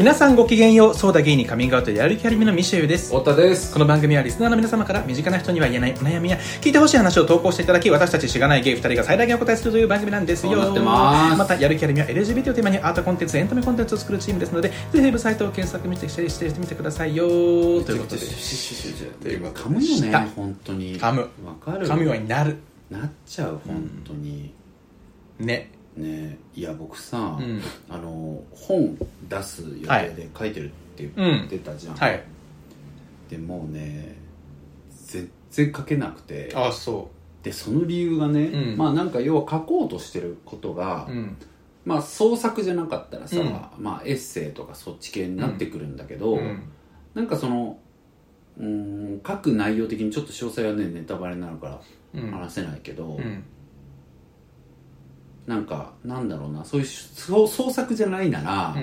皆さんごきげんようそうだゲイにカミングアウトやる気ありみのミシェウです。太田です。この番組はリスナーの皆様から身近な人には言えないお悩みや聞いてほしい話を投稿していただき私たちしがないゲイ2人が最大限お答えするという番組なんですよ。ます。たやる気ありみは LGBT をテーマにアートコンテンツエンタメコンテンツを作るチームですのでぜひウェブサイトを検索してしてみてくださいよ。ということで。噛むよね本当に噛むわかる噛むようになるなっちゃう本当に、ねねいや僕さ、うん。あの本出す予定で書いてるって言ってたじゃん、はい。でもうね全然書けなくて。あそでその理由がね、うん。まあなんか要は書こうとしてることが、ううん。まあ創作じゃなかったらさ、うん。まあエッセイとかそっち系になってくるんだけど、うん。なんかそのうーん書く内容的にちょっと詳細はねネタバレになるからうん。話せないけど、うんなんかなんだろうなそういう創創作じゃないなら、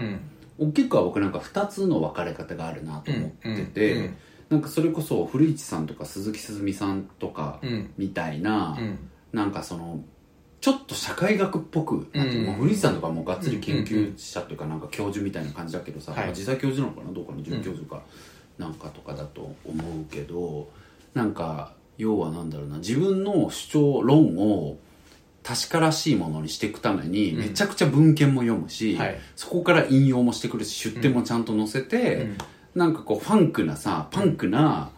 大きくは僕なんか2つの分かれ方があるなと思ってて、うんうんなんかそれこそ古市さんとか鈴木すずみさんとかうん。みたいな、うん。なんかそのちょっと社会学っぽく、古市さんとかもがっつり研究者というかなんか教授みたいな感じだけどさ、はい。まあ実際教授なのかなどうかの准教授かなんかとかだと思うけどなんか要はなんだろうな自分の主張論を確からしいものにしていくためにうん。めちゃくちゃ文献も読むし、はい。そこから引用もしてくるし出典もちゃんと載せて、うん。なんかこうファンクなさパンクな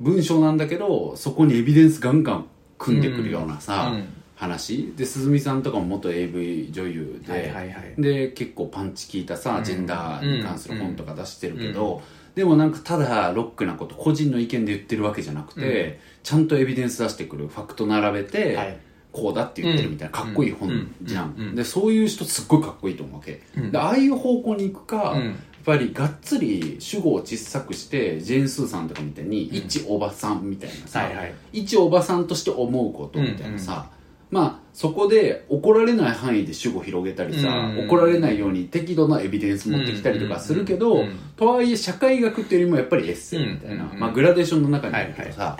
文章なんだけどそこにエビデンスガンガン組んでくるようなさ、うん。話。で鈴見さんとかも元 AV 女優で、はいはいはい。で結構パンチ効いたさ、うん。ジェンダーに関する本とか出してるけど、でもなんかただロックなこと個人の意見で言ってるわけじゃなくて、ちゃんとエビデンス出してくるファクト並べて、はいこうだって言ってるみたいなかっこいい本じゃん、でそういう人すっごいかっこいいと思うわけ、うん。でああいう方向に行くか、うん。やっぱりがっつり主語を小さくしてジェーン・スーさんとかみたいに一おばさんみたいなさ、はいはい。一おばさんとして思うことみたいなさ、まあそこで怒られない範囲で主語広げたりさ、うん。怒られないように適度なエビデンス持ってきたりとかするけど、とはいえ社会学っていうよりもやっぱりエッセイみたいな、うん。まあグラデーションの中にあるけどさ、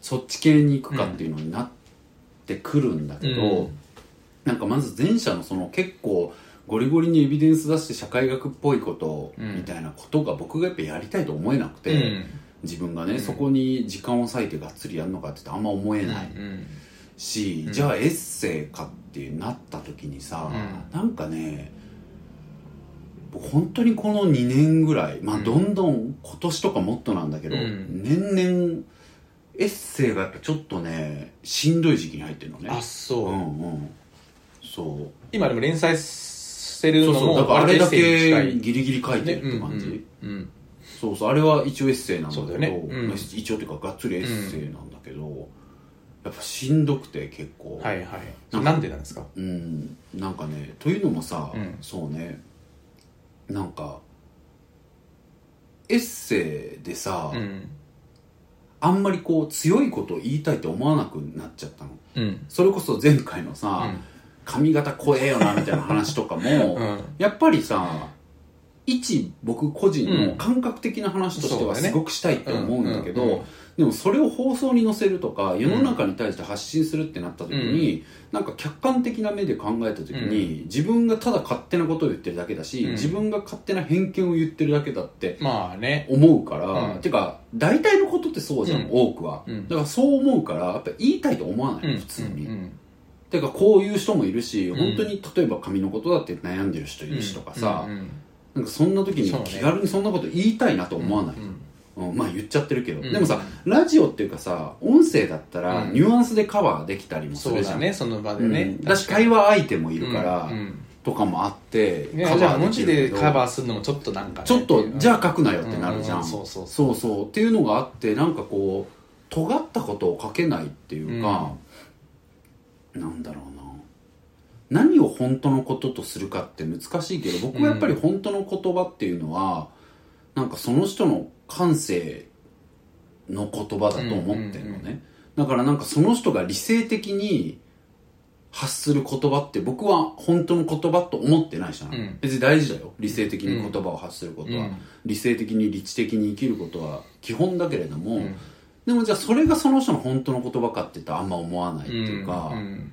そっち系に行くかっていうのになってくるんだけど、うん。なんかまず前者のその結構ゴリゴリにエビデンス出して社会学っぽいことみたいなことが僕がやっぱやりたいと思えなくて、うん。自分がね、そこに時間を割いてがっつりやるのかってあんま思えないうんし、じゃあエッセイかってなった時にさ、うなんかね僕本当にこの2年ぐらいまあどんどん今年とかもっとなんだけど、うん。年々エッセイがやっぱちょっとねしんどい時期に入ってるのね。あそう、うんうん。そう。今でも連載してるそうのもそうだからあれだけギリギリ書いてるって感じ、ねうんうん。そうそう。あれは一応エッセイなんだけどね。うん。まあ一応っていうかがっつりエッセイなんだけど、やっぱしんどくて結構。はいはい。なんでなんですか？うん。なんかねというのもさ、うん。そうね。なんかエッセイでさ、うんあんまりこう強いことを言いたいって思わなくなっちゃったの。うん。それこそ前回のさ、うん。髪型怖えよなみたいな話とかも、うん。やっぱりさ一僕個人の感覚的な話としてはすごくしたいって思うんだけど、でもそれを放送に載せるとか世の中に対して発信するってなった時に、なんか客観的な目で考えた時に、自分がただ勝手なことを言ってるだけだし、うん。自分が勝手な偏見を言ってるだけだってまあね。思うから、うん。てか大体のことってそうじゃん、うん。多くは、うん。だからそう思うからやっぱ言いたいと思わない、うん。普通に、うん。てかこういう人もいるし、ん。本当に例えば髪のことだって悩んでる人いるしとかさ、なんかそんな時に気軽にそんなこと言いたいなと思わない、うんうん。まあ言っちゃってるけど、うん。でもさラジオっていうかさ音声だったらうん。ニュアンスでカバーできたりもすそうるじゃん、だねその場でね。うん。だし会話相手もいるから、うんうん。とかもあってねじゃあ文字でカバーーするのもちょっとなんかね。ちょっとじゃああ書くなよってなるじゃん、うんうんそうそうそう。そうっていうのがあってなんかこう尖ったことを書けないっていうか、なんだろうな何を本当のこととするかって難しいけど僕はやっぱり本当の言葉っていうのは、なんかその人の感性の言葉だと思ってるのね、うんうんだからなんかその人が理性的に発する言葉って僕は本当の言葉と思ってないしな、うん。別に大事だよ。理性的に言葉を発することは、うん。理性的に理知的に生きることは基本だけれども、うん。でもじゃあそれがその人の本当の言葉かって言ったらあんま思わないっていうか、ん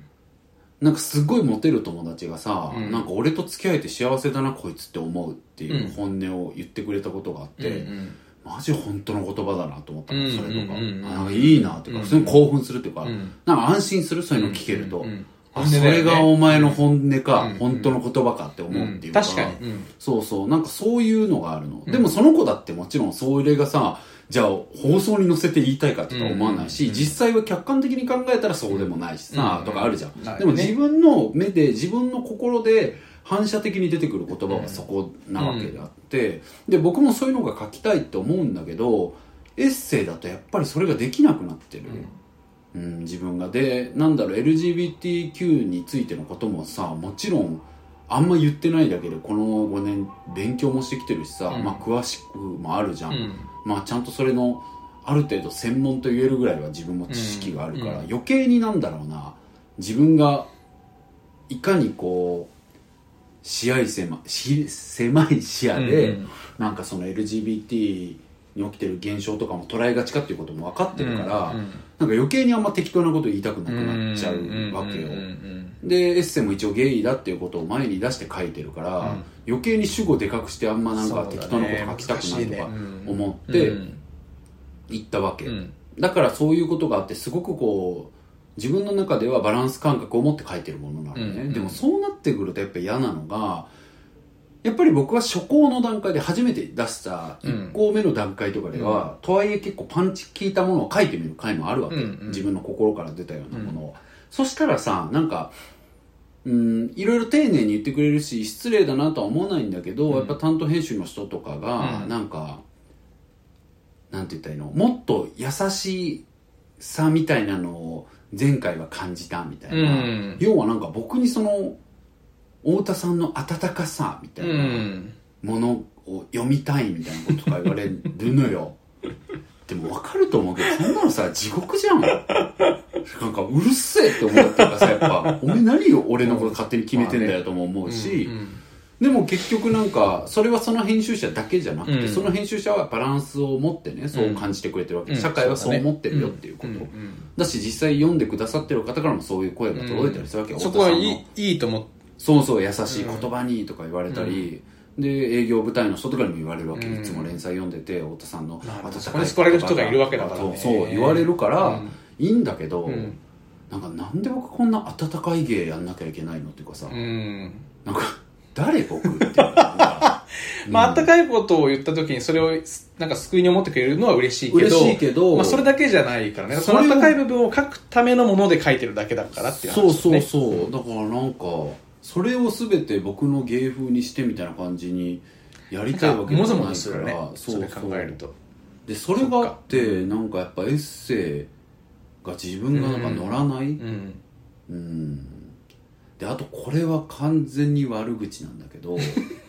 なんかすごいモテる友達がさ、うん。なんか俺と付き合えて幸せだなこいつって思うっていううん。本音を言ってくれたことがあって、うんマジ本当の言葉だなと思ったの、うんそれとか、うんうんうん。あなんかいいなっていうか、うん。普通に興奮するっていうか、うんなんか安心するそういうの聞けると、うんうんあそれがお前の本音か、うん本当の言葉かって思うっていうか、確かに、うん。そうそう。なんかそういうのがあるの、うん。でもその子だってもちろんそれがさじゃあ放送に載せて言いたいかって思わないし、うん実際は客観的に考えたらそうでもないしさ、うんとかあるじゃん、でも自分の目で自分の心で反射的に出てくる言葉はそこなわけであって、で僕もそういうのが書きたいって思うんだけどエッセイだとやっぱりそれができなくなってる、うん、自分が。でなんだろう LGBTQ についてのこともさもちろんあんま言ってないだけでこの5年勉強もしてきてるしさ、うん。まあ詳しくもあるじゃん、うん。まあちゃんとそれのある程度専門と言えるぐらいは自分も知識があるから、うん。余計になんだろうな。自分がいかにこう視野狭し狭い視野で、うんなんかその LGBT に起きてる現象とかも捉えがちかっていうことも分かってるから、うんなんか余計にあんま適当なこと言いたくなくなっちゃうわけよ、うんうんでエッセイも一応ゲイだっていうことを前に出して書いてるから、うん。余計に主語でかくしてあんまなんか適当なこと書きたくないとか思ってうん。言ったわけ、うん。だからそういうことがあってすごくこう自分の中ではバランス感覚を持って書いてるものなのね、うん。でもそうなってくるとやっぱ嫌なのがやっぱり僕は初稿の段階で初めて出した1項目の段階とかでは、とはいえ結構パンチ効いたものを書いてみる回もあるわけ、うんうん。自分の心から出たようなものを、そしたらさなんかうんいろいろ丁寧に言ってくれるし失礼だなとは思わないんだけど、うん。やっぱ担当編集の人とかが、うん。なんかなんて言ったらいいの？もっと優しさみたいなのを前回は感じたみたいな、うん。要はなんか僕にその太田さんの温かさみたいなうんものを読みたいみたいなこととか言われるのよ。でも分かると思うけどそんなのさ地獄じゃん。なんかうるせえって思うっていうかさやっぱ。お前何を俺のこと勝手に決めてんだよとも思うし、うんでも結局なんかそれはその編集者だけじゃなくて、うん。その編集者はバランスを持ってねそう感じてくれてるわけ、うん。社会はそう思ってるよっていうこと、だし実際読んでくださってる方からもそういう声が届いたりするわけ、そこはいいいいと思っそうそう優しい言葉にとか言われたり、で営業部隊の人とかにも言われるわけ、うん。いつも連載読んでて太田さんの温かいそこれる人がいるわけだからね。そうそう言われるから、うんいいんだけど、うん。なんかなんで僕こんな温かい芸やんなきゃいけないのっていうかさ、うん。なんか誰僕って まあ、あったかいことを言った時にそれをなんか救いに思ってくれるのは嬉しいけど嬉しいけどまあ、それだけじゃないからね。そのあったかい部分を書くためのもので書いてるだけだからっていうそうそう話ですねそう。だからなんかそれを全て僕の芸風にしてみたいな感じにやりたいわけじゃないから。もぞもぞするね。それ考えると。でそれがあってなんかやっぱエッセイが自分がなんか乗らない、うん。うん。であとこれは完全に悪口なんだけど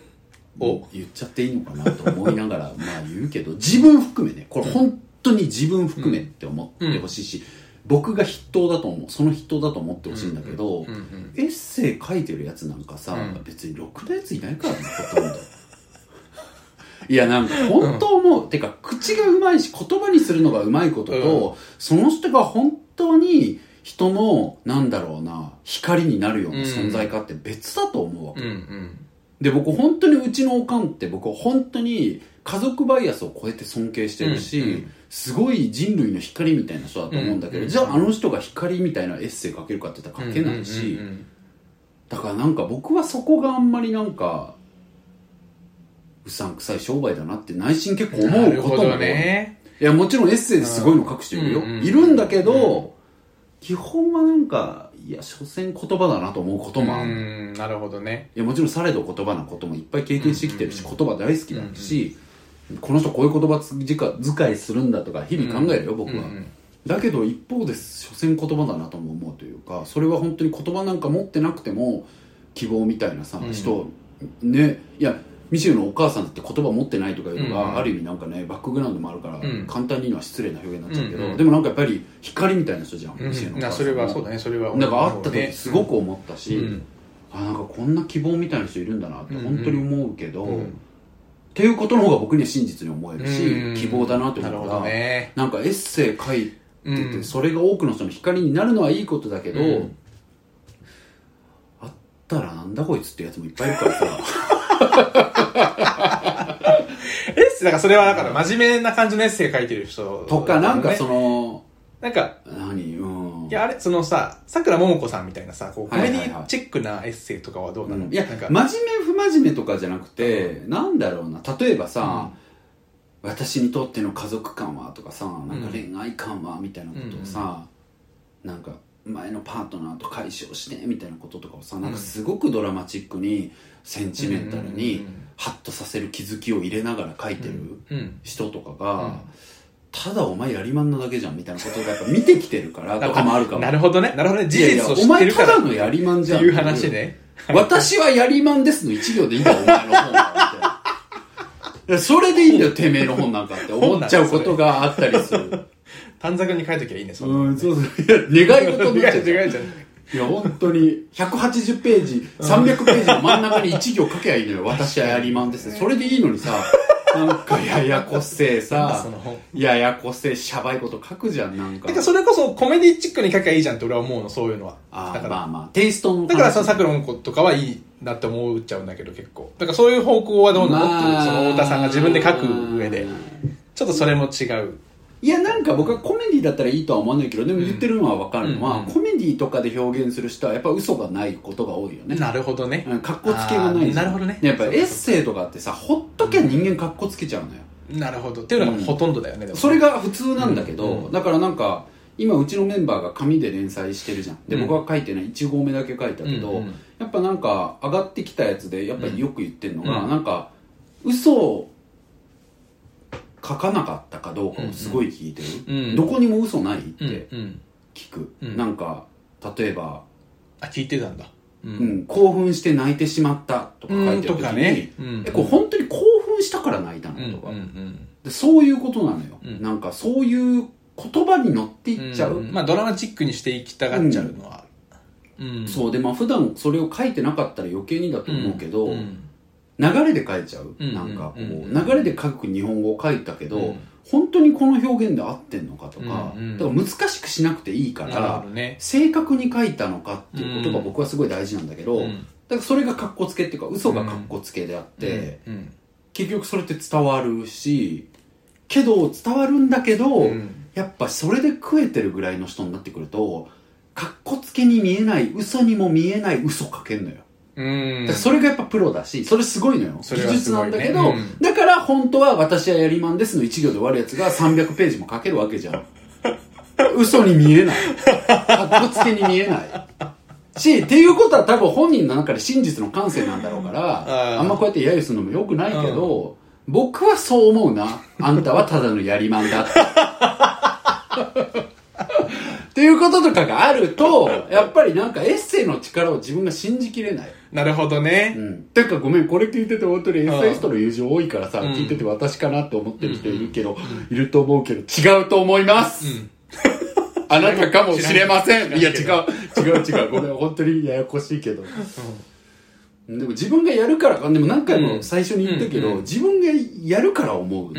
お。言っちゃっていいのかなと思いながらまあ言うけど自分含めね。これ本当に自分含めって思ってほしいし、僕が筆頭だと思う。その筆頭だと思ってほしいんだけど、うんうんエッセイ書いてるやつなんかさ、うん。別にろくなやついないからねほとんど。いやなんか本当思う、てか口がうまいし言葉にするのがうまいことと、その人が本当に人のなんだろうな光になるような存在かって別だと思うわけ、うんうん。で僕本当にうちのおかんって僕本当に家族バイアスを超えて尊敬してるし、うんうん。すごい人類の光みたいな人だと思うんだけど、うんうん。じゃああの人が光みたいなエッセイ書けるかって言ったら書けないし、うんうんだからなんか僕はそこがあんまりなんかうさんくさい商売だなって内心結構うん思うことも、ね。いやもちろんエッセイですごいの書く人いるよ、うんうんうん。いるんだけど、基本はなんかいや所詮言葉だなと思うこともある、うんなるほどね。いやもちろんされど言葉なこともいっぱい経験してきてるし、うん。言葉大好きだし、この人こういう言葉遣いするんだとか日々考えるよ、僕は、だけど一方で所詮言葉だなとも思うというかそれは本当に言葉なんか持ってなくても希望みたいなさ、うん。人ねいやミシェルのお母さんだって言葉持ってないとかいうのが、うんある意味なんかねバックグラウンドもあるから、ん。簡単に言うのは失礼な表現になっちゃうけど、でもなんかやっぱり光みたいな人じゃん、うんミシェルのお母さんなそれはそうだねそれはなんか会った時すごく思ったし、うん。あなんかこんな希望みたいな人いるんだなって本当に思うけど、うんっていうことの方が僕には真実に思えるし、うん。希望だなって思うから、どね。なんかエッセイ書いてて、うん。それが多くの人の光になるのはいいことだけど、うん。ったらなんだこいつってやつもいっぱいいるからさ。エッセイだからそれはだから真面目な感じのエッセイ書いてる人、とかなんかその、のなんか、何？うん。いや、あれ、そのさ、桜ももこさんみたいなさ、こう、コメディチックなエッセイとかはどうなの、うん。いやなんか、真面目不真面目とかじゃなくて、なんだろうな。例えばさ、私にとっての家族感はとかさなんか恋愛感はみたいなことをさ、なんか前のパートナーと解消してみたいなこととかをさなんかすごくドラマチックにセンチメンタルにうんハッとさせる気づきを入れながら書いてるうん。人とかが、うんただお前やりまんなだけじゃんみたいなことがやっぱ見てきてるからとかもあるかもなるほどね。なるほどね。事いやいや実を知お前ってるから。ただのやりまんじゃんっていう話ね。私はやりまんですの一行でいいんだよ、お前の本は。それでいいんだよ、てめえの本なんかって思っちゃうことがあったりする。短冊に書いときゃいいね、そうん、う。そうそう。いや、願い事になっちゃう。違う違う違う。いや、本当に、180ページ、300ページの真ん中に1行書けばいいのよ。私はやりまんです。それでいいのにさ、なんかややこせえさややこせえしゃばいこと書くじゃん、なんか。かそれこそコメディチックに書きゃいいじゃんって俺は思うの、そういうのは。あーだから、まあまあ、テイストの話。だからさ、桜もことかはいいなって思っちゃうんだけど結構。だからそういう方向はどうなのっていう、その太田さんが自分で書く上で。ちょっとそれも違う。いやなんか僕はコメディだったらいいとは思わないけどでも言ってるのは分かるのは、うんうん。コメディとかで表現する人はやっぱ嘘がないことが多いよね。なるほどね。うんかっこつけがないなるほどね。やっぱエッセイとかってさほっときゃ人間かっこつけちゃうのよ、なるほど。っていうのがほとんどだよね、でもそれが普通なんだけど、うんうんだからなんか今うちのメンバーが紙で連載してるじゃん。で、うん。僕は書いてない1号目だけ書いたけど、うんうんやっぱなんか上がってきたやつでやっぱりよく言ってるのが、うん。なんか嘘を書かなかったかどうかをすごい聞いてる、うんどこにも嘘ないっうんてうん。聞く、うん。なんか例えば、あ、聞いてたんだ。ううん。興奮して泣いてしまったとか書いてる時に、ね。うん。えこれ本当に興奮したから泣いたのうんとか、うん。でそういうことなのよ、うん。なんかそういう言葉に乗っていっちゃう、ん。まあドラマチックにしていきたがっちゃうのは。うん。そうでまあ普段それを書いてなかったら余計にだと思うけど、うん流れで書いちゃう、うんなんかこう、うん流れで書く日本語を書いたけど、うん。本当にこの表現で合ってんのかとか,、うんうんだから難しくしなくていいから。正確に書いたのかっていうことがうん。僕はすごい大事なんだけど、うん。だからそれが格好つけっていうか嘘が格好つけであって、うん結局それって伝わるしけど伝わるんだけど、うん。やっぱそれで食えてるぐらいの人になってくると格好つけに見えない嘘にも見えない嘘かけんのよ、うん。だからそれがやっぱプロだしそれすごいのよ。それは技術すごね。ないんだけど、うん。だから本当は私はやりまんですの一行で終わるやつが300ページも書けるわけじゃん。嘘に見えない。格好つけに見えない。しっていうことは多分本人の中で真実の感性なんだろうからあーあんまこうやって揶揄するのもよくないけど、僕はそう思うな。あんたはただのやりまんだって っていうこととかがあるとやっぱりなんかエッセイの力を自分が信じきれない。なるほどね。う。ん。てかごめん、これ聞いてて本当にエッセイストの友情多いからさ、うん。聞いてて私かなって思ってる人いるけど、いると思うけど、違うと思います、うん。あなたかもしれません。いや違う、違う違う。ごめん、本当にややこしいけど。でも自分がやるから、でも何回も最初に言ったけど、うんうん自分がやるから思う。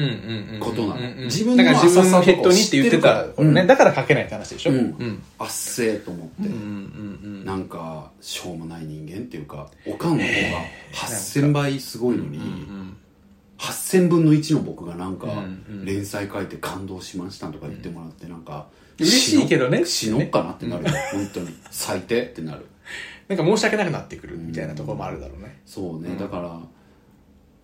ことなの。自分のだから自分のヘッドにって言ってた浅さとか知ってるから。ね。だから書けないって話でしょ？うん。うん。あっせーと思って。うんうんなんか、しょうもない人間っていうか、おかんの方が8000倍すごいのに、うんうん。8000分の1の僕がなんか連載書いて感動しましたとか言ってもらってなんか嬉しいけどね。死のっかなってなるよ本当に。最低ってなるなんか申し訳なくなってくるみたいなところもあるだろうね。そうね。だから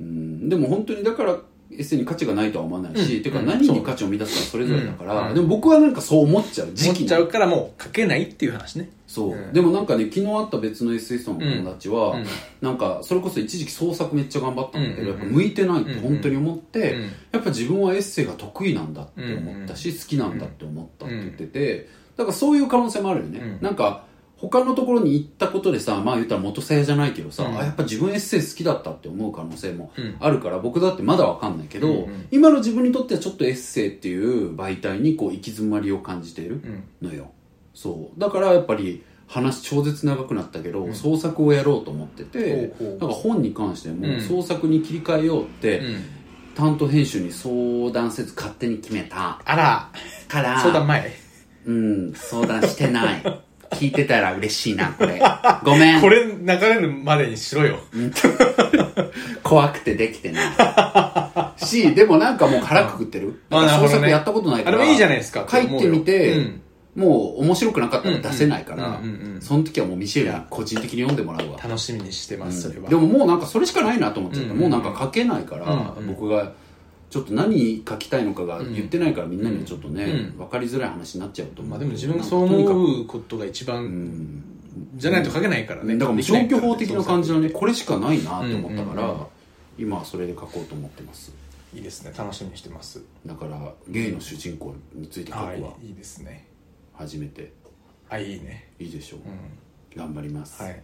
うん。でも本当にだからエッセイに価値がないとは思わないし、うん。てかうん。何に価値を見出すかはそれぞれだから、うん。でも僕はなんかそう思っちゃう時期思っちゃうからもう書けないっていう話ね。そう、うん。でもなんかね昨日会った別のエッセイストの友達は、うん。うんなんかそれこそ一時期創作めっちゃ頑張ったんだけど、やっぱ向いてないって本当に思って、うん。やっぱ自分はエッセイが得意なんだって思ったし、好きなんだって思ったって言っててだからそういう可能性もあるよね、うん。なんか他のところに行ったことでさまあ言ったら元さやじゃないけどさ、うん。あやっぱ自分エッセイ好きだったって思う可能性もうん。あるから僕だってまだわかんないけど、うんうん。今の自分にとってはちょっとエッセイっていう媒体にこう行き詰まりを感じているうん。のよそう。だからやっぱり話超絶長くなったけど、うん。創作をやろうと思っててなんか本に関してもうん。創作に切り替えようって、うん。担当編集に相談せず勝手に決めた。あら、から相談前。うん相談してない聞いてたら嬉しいな、これ。ごめん。これ流れるまでにしろよ。怖くてできてない。し、でもなんかもう腹くくってる。あな創作やったことないから。あでもいいじゃないですか書いてみて、うんもう面白くなかったら出せないからその時はもうミシェルに個人的に読んでもらうわ。楽しみにしてます、それは。でももうなんかそれしかないなと思っちゃった、うんもうなんか書けないから、僕がちょっと何書きたいのかが言ってないからみんなにはちょっとね、うん分かりづらい話になっちゃうと思うまあでも自分がそう思うことが一う番、んじゃないと書けないからね。だから消去法的な感じのねこれしかないなと思ったから、今はそれで書こうと思ってますいいですね。楽しみにしてます。だからゲイの主人公について書くあはあ、いいですね。初めてあ、いいね。いいでしょう、うん。頑張ります、はい。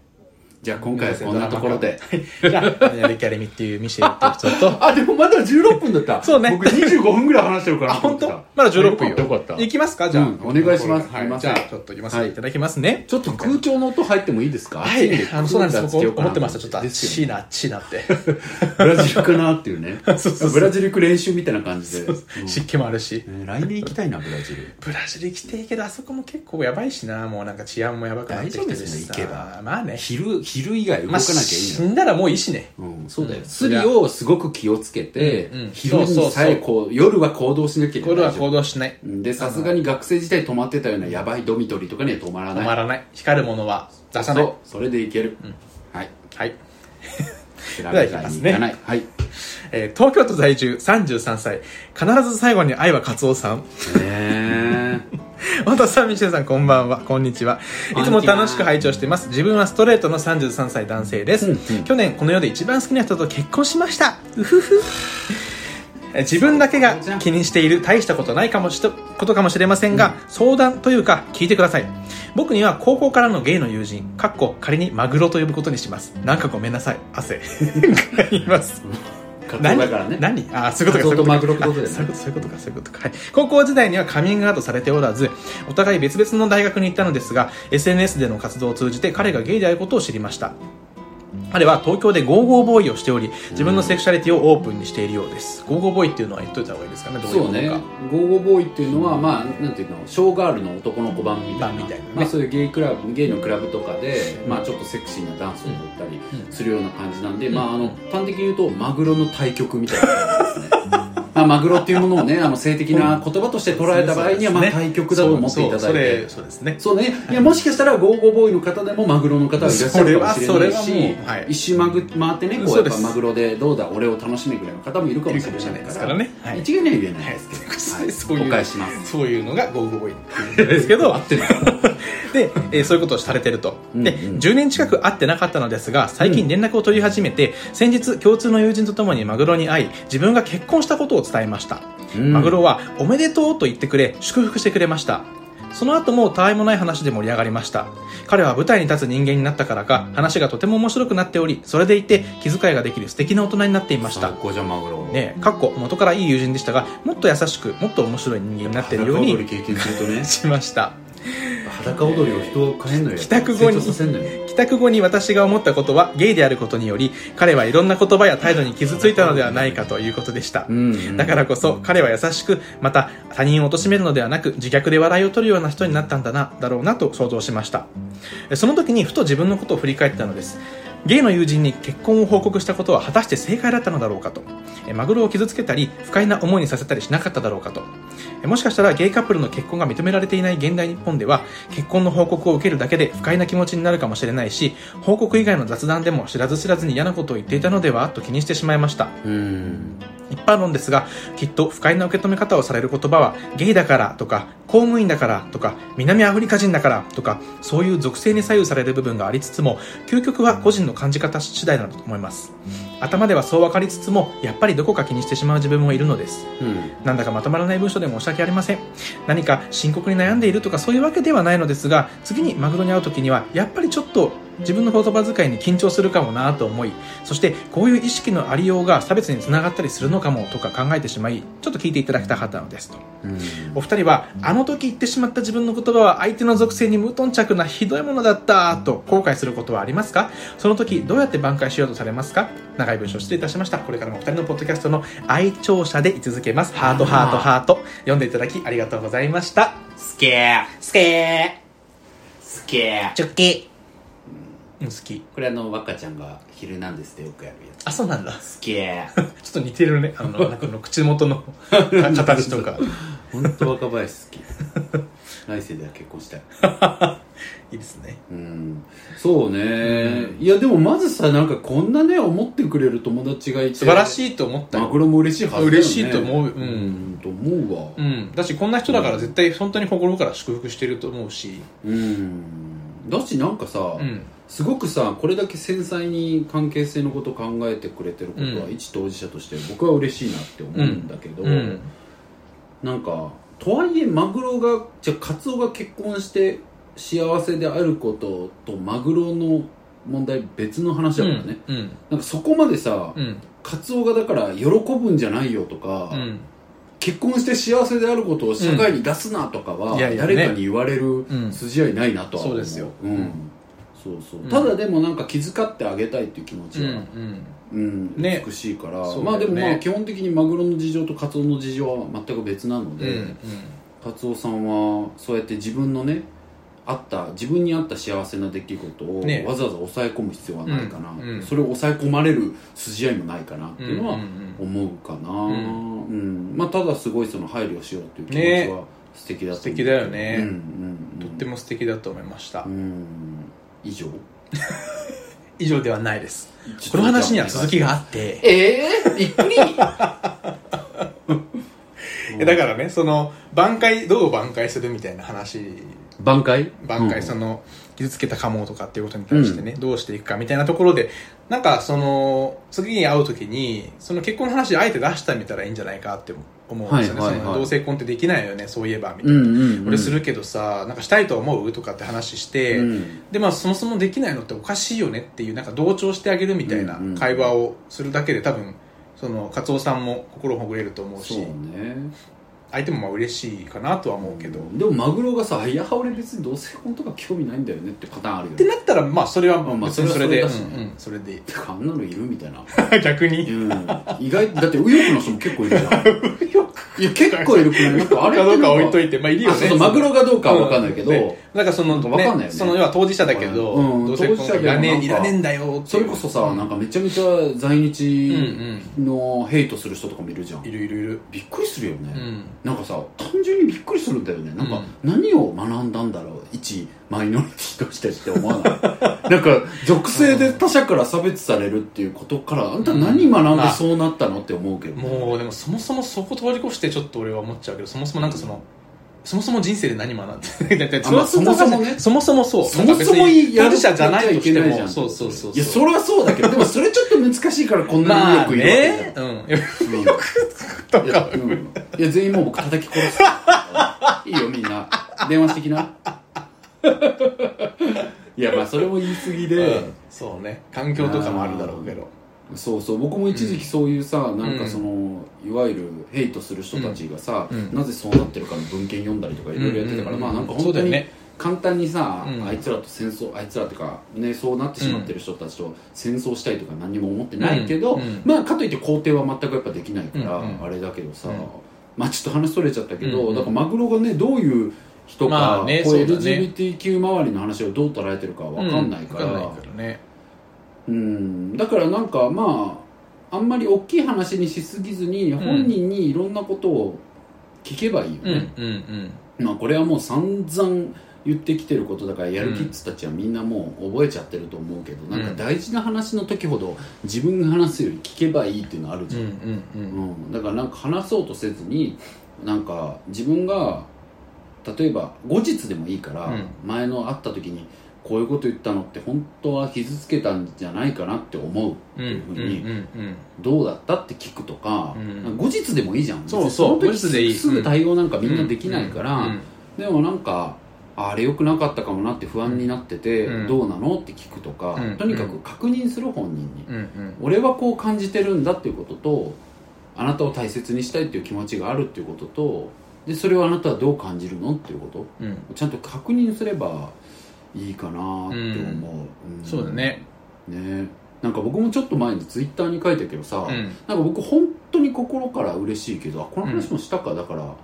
じゃあ今回はこんなところで。じゃあ、やるキャレミっていうミシェルって人と、あでもまだ16分だった。そうね。僕25分ぐらい話してるから。あ、本当？まだ16分よ。よかった。行きますか？じゃあ、うんお願いします。はい。じゃあ、ちょっと行きます、い、ただきますね。ちょっと空調の音入ってもいいですか？はい。あの、そうなんです。クーラーつけようかな僕思ってました。ちょっと、あっですよちいな、あっちいなって。ブラジルかなっていうね。そうそうブラジル行く練習みたいな感じで、うん。湿気もあるし。ね来年行きたいなブラジル。ブラジル行きてえけど、あそこも結構やばいしな。もうなんか治安もやばくなってきてるし大丈夫ですねさ。行けば。まあね。昼昼以外動かまあ、なきゃいいのよ、死んだらもういいしね。うん、そうだよ、うんスリを。すごく気をつけて、うんうん。昼にさえこう夜は行動しなきゃいけないこれは行動しない。でさすがに学生時代泊まってたようなやばいドミトリーとかには泊まらない。止まらない。光るものは出さない。そう。それでいける、はい。はい。調 では行きますね。べに行かな。い、はい。えー東京都在住33歳。必ず最後に愛はカツオさん。へ太田さん、ミシェルさん、こんばんは。こんにちは。いつも楽しく拝聴しています。自分はストレートの33歳男性です。うんうん去年、この世で一番好きな人と結婚しました。うふふ。え 自分だけが気にしている大したことないかもしとことかもしれませんが、相談というか聞いてください僕には高校からのゲイの友人かっこ仮にマグロと呼ぶことにしますなんかごめんなさい汗 いますカツオだからね。何？あそういうことかそういうことか。そういうことかそういうことか、はい、高校時代にはカミングアウトされておらずお互い別々の大学に行ったのですが SNS での活動を通じて彼がゲイであることを知りました彼は東京でゴーゴーボーイをしており自分のセクシャリティをオープンにしているようです、ゴーゴーボーイっていうのは言っといた方がいいですかねどういうそうねものか。ゴーゴーボーイっていうのはまあなんていうのショーガールの男の子版みたいな版みたいなね。まあ、そういうゲイクラブゲイのクラブとかで、まあ、ちょっとセクシーなダンスを踊ったりするような感じなんで、まあ、あの端的に言うとマグロの対極みたいな感じですね まあ、マグロっていうものをねあの性的な言葉として捉えた場合には、まあ、対極だと思っていただいて。そうですね。そうね。いやもしかしたらゴーゴーボーイの方でもマグロの方がいらっしゃるかもしれないしれはい。一周まぐ回ってねこうやっぱマグロでどうだ俺を楽しめぐらいの方もいるかもしれないから。らね。はい。一概には言えない。ですけど、はい。はい。そういうそういうのがゴーゴーボーイっていうんですけど。で、えーそういうことをされてると。で、うんうん。10年近く会ってなかったのですが、最近連絡を取り始めて、先日共通の友人と共にマグロに会い、自分が結婚したことを伝えました。うんマグロは、おめでとうと言ってくれ、祝福してくれました。その後もたわいもない話で盛り上がりました。彼は舞台に立つ人間になったからか、話がとても面白くなっており、それでいて気遣いができる素敵な大人になっていました最。高じゃんマグロねえ、かっこ元からいい友人でしたが、もっと優しく、もっと面白い人間になっているように経験するとねしました。裸踊りを人を変えんのよ帰宅後に帰宅後に私が思ったことはゲイであることにより彼はいろんな言葉や態度に傷ついたのではないかということでした、うん。だからこそ彼は優しくまた他人を貶めるのではなく自虐で笑いを取るような人になったんだなだろうなと想像しました。その時にふと自分のことを振り返ったのですゲイの友人に結婚を報告したことは果たして正解だったのだろうかと。えマグロを傷つけたり不快な思いにさせたりしなかっただろうかと。えもしかしたらゲイカップルの結婚が認められていない現代日本では結婚の報告を受けるだけで不快な気持ちになるかもしれないし報告以外の雑談でも知らず知らずに嫌なことを言っていたのではと気にしてしまいました。うん。一般論ですがきっと不快な受け止め方をされる言葉はゲイだからとか公務員だからとか南アフリカ人だからとかそういう属性に左右される部分がありつつも究極は個人の感じ方次第だと思います。頭ではそう分かりつつもやっぱりどこか気にしてしまう自分もいるのです。うん。なんだかまとまらない文章で申し訳ありません。何か深刻に悩んでいるとかそういうわけではないのですが次にマグロに会う時にはやっぱりちょっと自分の言葉遣いに緊張するかもなと思いそしてこういう意識のありようが差別につながったりするのかもとか考えてしまいちょっと聞いていただきたかったのですと。うん。お二人はあの時言ってしまった自分の言葉は相手の属性に無頓着なひどいものだったと後悔することはありますか？その時どうやって挽回しようとされますか？長い文章失礼いたしました。これからもお二人のポッドキャストの愛聴者で居続けます。ハートハートハート。読んでいただきありがとうございました。スケー。スケー。きチョッキうん。好き。これあの若ちゃんが「ヒルナンデス」でよくやるやつ。あそうなんだ。好き。ちょっと似てるね。あのなんかあの口元の 形とか。本当若林好き。来世では結婚したい。いいですね。うん。そうね、いやでもまずさなんかこんなね思ってくれる友達がいて。素晴らしいと思ったよ。マグロも嬉しいはずだよね。嬉しいと思う。うん。うん。と思うわ。うん。だしこんな人だから絶対本当に心から祝福してると思うし。うん。だしなんかさ、うんすごくさこれだけ繊細に関係性のことを考えてくれてることは、うん。一当事者として僕は嬉しいなって思うんだけど、うん。なんかとはいえマグロがじゃあカツオが結婚して幸せであることとマグロの問題別の話だからね、うん。なんかそこまでさ、うん。カツオがだから喜ぶんじゃないよとか、うん。結婚して幸せであることを社会に出すなとかは、誰かに言われるうん。筋合いないなとは思う、そうですよ。うんそうそう、うん。ただでもなんか気遣ってあげたいっていう気持ちうんは、うんね。美しいから、ね。まあでもまあ基本的にマグロの事情とカツオの事情は全く別なので、うんうん。カツオさんはそうやって自分のねあった自分に合った幸せな出来事をね。わざわざ抑え込む必要はないかな、うんうんそれを抑え込まれる筋合いもないかなっていうのは思うかな、うん。ん。まあ、ただすごいその配慮しようっていう気持ちは素敵だと思う。素敵だよね。うんうんうん、とっても素敵だと思いました。うん以上？以上ではないです。この話には続きがあって。ええー、びっくり。えだからねその挽回どう挽回するみたいな話。挽回？挽回その傷つけたカモとかっていうことに対してね、どうしていくかみたいなところでなんかその次に会う時にその結婚の話あえて出してみたらいいんじゃないかって思うんですよね、はいはいはい。その同性婚ってできないよねそういえばみたいな、うんうん、うん、俺するけどさなんかしたいと思うとかって話して、うん。でまあそもそもできないのっておかしいよねっていうなんか同調してあげるみたいなうんうん。会話をするだけで多分そのカツオさんも心ほぐれると思うし。そうね相手もまあ嬉しいかなとは思うけど、でもマグロがさ「いや俺別に同性婚とか興味ないんだよね」ってパターンあるよね。ってなったらまあそれはまあそれで、それはそれだし。うんうんそれで。てかあんなのいるみたいな。逆に？うん。意外だって右翼の人も結構いるじゃん。いや結構いるくない？なんかあれか どうか置いといいてまあいるよね。あそうそうマグロがどうかは分かんないけど、うんねなんかその、なんかんないよね。その要は当事者だけど、うん。同性婚いらねえいらねえんだよそれこそさ、なんかめちゃめちゃ在日のヘイトする人とかもいるじゃん、いるいるいる。びっくりするよね、うんなんかさ単純にびっくりするんだよね。なんか、何を学んだんだろう一マイノリティとしてって思わない？なんか属性で他者から差別されるっていうことからあんた何学んでそうなったのって思うけど、もうでもそもそもそこ通り越してちょっと俺は思っちゃうけどそもそもなんかそのそもそも人生で何学んで そもそもね。そもそもそう。そもそも当事者じゃないとしてもそうそうそういやそれはそうだけどでもそれちょっと難しいからこんなにまあよく言うわけねうん。じゃん、うんいや,、うん、いや全員もう僕叩き殺す。いいよみんな。電話してきな。いやまあそれも言い過ぎで、うん。そうね。環境とかもあるだろうけどそうそう僕も一時期そういうさ、なんかそのいわゆるヘイトする人たちがさ、うん。なぜそうなってるかの文献読んだりとかいろいろやってたから、うんまあなんかそ本当に簡単にさ、うん。あいつらと戦争あいつらっていうかねそうなってしまってる人たちと戦争したいとか何にも思ってないけど、うんうんまあかといって肯定は全くやっぱできないから、うんうんあれだけどさ、うんまあちょっと話それちゃったけど、うんうん。だからマグロがねどういう人か、まあねこう LGBTQ 周りの話をどう捉えてるかわかんないから、うん。だからなんかまああんまり大きい話にしすぎずに本人にいろんなことを聞けばいいようんね、うんうん。まあこれはもう散々言ってきてることだからやるキッズたちはみんなもう覚えちゃってると思うけど、なんか大事な話の時ほど自分が話すより聞けばいいっていうのあるじゃん、うんうんうん。うん、だからなんか話そうとせずになんか自分が例えば後日でもいいから、うん。前の会った時にこういうこと言ったのって本当は傷つけたんじゃないかなって思う。ってうんいうふうに、どうだったって聞くとか,、うん。後日でもいいじゃん。そうそうその時後日でいい。すぐ対応なんかみんなできないから、うんでもなんかああれ良くなかったかもなって不安になってて、うんどうなのって聞くとか、うんとにかく確認する本人に、俺はこう感じてるんだっていうこととあなたを大切にしたいっていう気持ちがあるっていうこととでそれをあなたはどう感じるのっていうこと。うん。ちゃんと確認すればいいかなって思う、うん。そうだね。ね。なんか僕もちょっと前にツイッターに書いたけどさ、うん。なんか僕本当に心から嬉しいけどあこの話もしたか、だから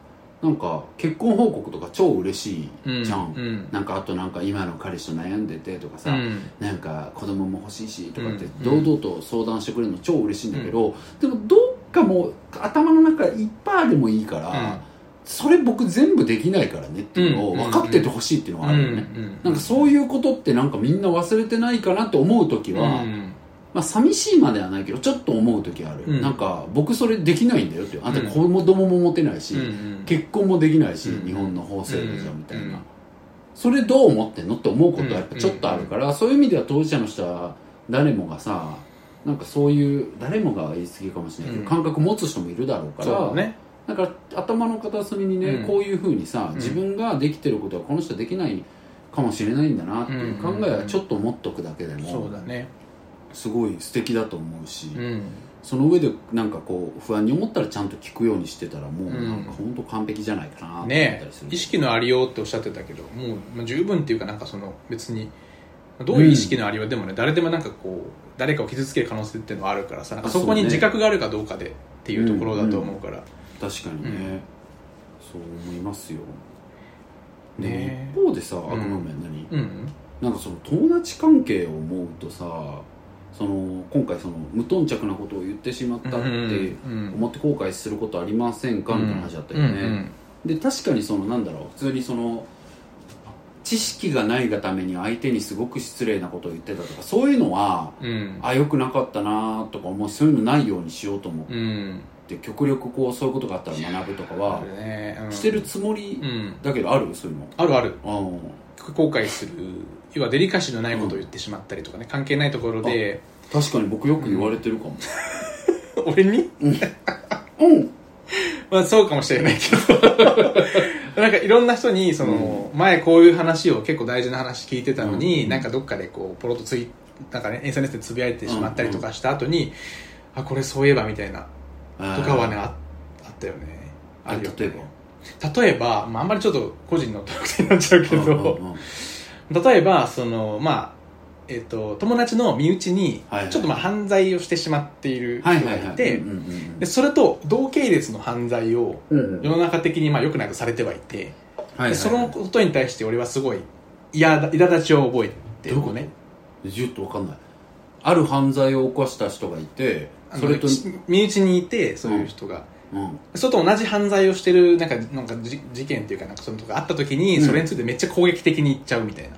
なんか結婚報告とか超嬉しいじゃん、うん。なんかあとなんか今の彼氏と悩んでてとかさ、うん。なんか子供も欲しいしとかってうん。堂々と相談してくれるの超嬉しいんだけど、でもどっかもう頭の中1パーでもいいから、うんそれ僕全部できないからねっていうのをうん分かっててほしいっていうのがあるよね、なんかそういうことってなんかみんな忘れてないかなと思う時は、うんまあ寂しいまではないけどちょっと思う時ある、うん。なんか僕それできないんだよってあんたうん。子供も持てないし、結婚もできないし、うん日本の法制度じゃみたいな、うんそれどう思ってんのって思うことはやっぱちょっとあるから、そういう意味では当事者の人は誰もがさなんかそういう誰もが言い過ぎかもしれないけど、うん。感覚持つ人もいるだろうからそうだねなんか頭の片隅にね、うん。こういうふうにさん。自分ができてることはこの人できないかもしれないんだなっていう考えはちょっと持っとくだけでもそうだね。すごい素敵だと思うし、うん。その上でなんかこう不安に思ったらちゃんと聞くようにしてたらもううん。なんか本当完璧じゃないかなと思ったねりする、意識のありようっておっしゃってたけどもうまあ十分っていうかなんかその別にどういう意識のありようでもね、誰でもなんかこう誰かを傷つける可能性っていうのはあるからさなんかそこにあそうね。自覚があるかどうかでっていうところだと思うから、確かにね、うん。そう思いますよ。ねね。一方でさあごめん何、うん。なんかその友達関係を思うとさその今回その無頓着なことを言ってしまったってうん思って後悔することありませんか？みたいな話だったよね、うんで確かにそのなんだろう普通にその知識がないがために相手にすごく失礼なことを言ってたとかそういうのはうん。うんあ良くなかったなとか思うしそういうのないようにしようと思っうんて極力こうそういうことがあったら学ぶとかあはるね、うん。してるつもりうん。だけどある？そういうの。あるある。うん後悔する。要はデリカシーのないことを言ってしまったりとかね。関係ないところで。確かに僕よく言われてるかも。俺に？うん。まあそうかもしれないけど。なんかいろんな人にその、前こういう話を結構大事な話聞いてたのに、うん。なんかどっかでこうポロッとツイなんかね SNS でつぶやいてしまったりとかした後に、あこれそういえばみたいなとかはねああったよね。あるよね。例えば。例えば、まあ、あんまりちょっと個人の特定になっちゃうけど、例えばそのまあえっと友達の身内にちょっとまあ犯罪をしてしまっている人がいてそれと同系列の犯罪を世の中的にまあ良くないとされてはいて、でそのことに対して俺はすごい嫌だ苛立ちを覚えてるどういうこねちょっとわかんない。ある犯罪を起こした人がいてそれと身内にいてそういう人が、うん。それと同じ犯罪をしてるなんかなんかじ事件っていうかなんかそのとかあった時にうん。それについてめっちゃ攻撃的に言っちゃうみたいな、